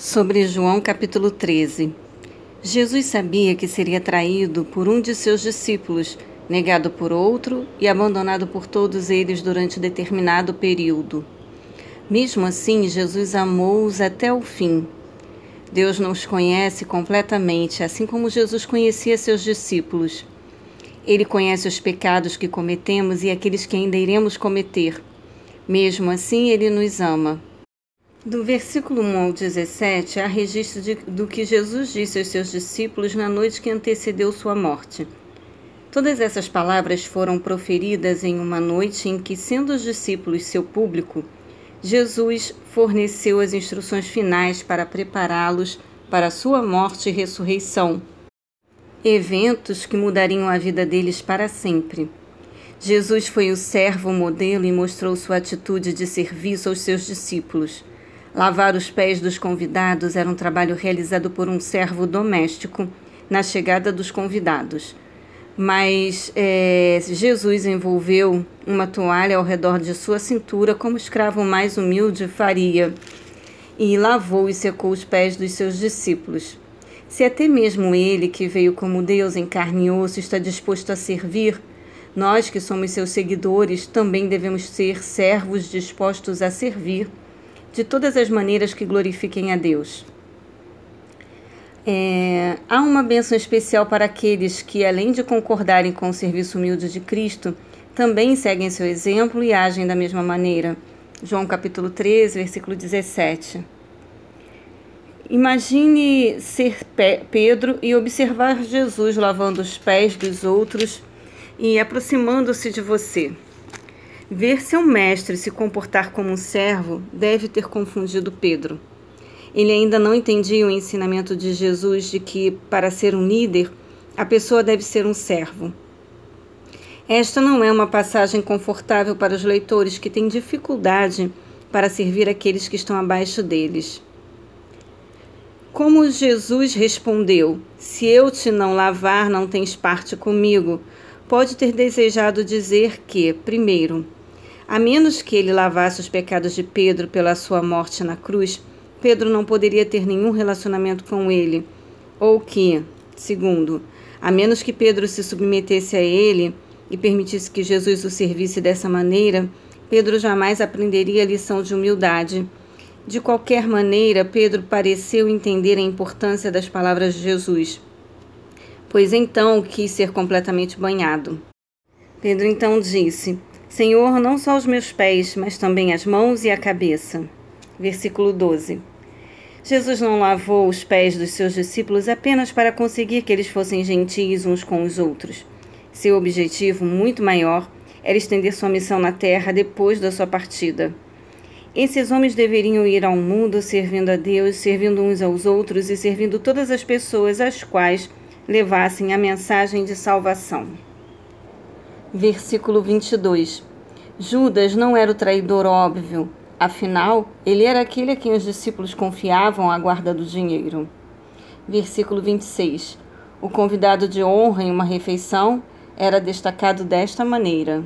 Sobre João capítulo 13. Jesus sabia que seria traído por um de seus discípulos, negado por outro e abandonado por todos eles durante determinado período. Mesmo assim, Jesus amou-os até o fim. Deus nos conhece completamente, assim como Jesus conhecia seus discípulos. Ele conhece os pecados que cometemos e aqueles que ainda iremos cometer. Mesmo assim, ele nos ama. Do versículo 1 ao 17, há registro de, do que Jesus disse aos seus discípulos na noite que antecedeu sua morte. Todas essas palavras foram proferidas em uma noite em que, sendo os discípulos seu público, Jesus forneceu as instruções finais para prepará-los para sua morte e ressurreição, eventos que mudariam a vida deles para sempre. Jesus foi o servo modelo e mostrou sua atitude de serviço aos seus discípulos. Lavar os pés dos convidados era um trabalho realizado por um servo doméstico na chegada dos convidados. Mas é, Jesus envolveu uma toalha ao redor de sua cintura, como o escravo mais humilde faria, e lavou e secou os pés dos seus discípulos. Se até mesmo ele, que veio como Deus em carne e osso, está disposto a servir, nós que somos seus seguidores também devemos ser servos dispostos a servir de todas as maneiras que glorifiquem a Deus. É, há uma bênção especial para aqueles que, além de concordarem com o serviço humilde de Cristo, também seguem seu exemplo e agem da mesma maneira. João capítulo 13, versículo 17. Imagine ser Pedro e observar Jesus lavando os pés dos outros e aproximando-se de você. Ver seu mestre se comportar como um servo deve ter confundido Pedro. Ele ainda não entendia o ensinamento de Jesus de que, para ser um líder, a pessoa deve ser um servo. Esta não é uma passagem confortável para os leitores que têm dificuldade para servir aqueles que estão abaixo deles. Como Jesus respondeu: Se eu te não lavar, não tens parte comigo, pode ter desejado dizer que, primeiro, a menos que ele lavasse os pecados de Pedro pela sua morte na cruz, Pedro não poderia ter nenhum relacionamento com ele. Ou que, segundo, a menos que Pedro se submetesse a ele e permitisse que Jesus o servisse dessa maneira, Pedro jamais aprenderia a lição de humildade. De qualquer maneira, Pedro pareceu entender a importância das palavras de Jesus, pois então quis ser completamente banhado. Pedro então disse: Senhor, não só os meus pés, mas também as mãos e a cabeça. Versículo 12. Jesus não lavou os pés dos seus discípulos apenas para conseguir que eles fossem gentis uns com os outros. Seu objetivo, muito maior, era estender sua missão na terra depois da sua partida. Esses homens deveriam ir ao mundo servindo a Deus, servindo uns aos outros e servindo todas as pessoas às quais levassem a mensagem de salvação. Versículo 22. Judas não era o traidor óbvio, afinal, ele era aquele a quem os discípulos confiavam a guarda do dinheiro. Versículo 26. O convidado de honra em uma refeição era destacado desta maneira.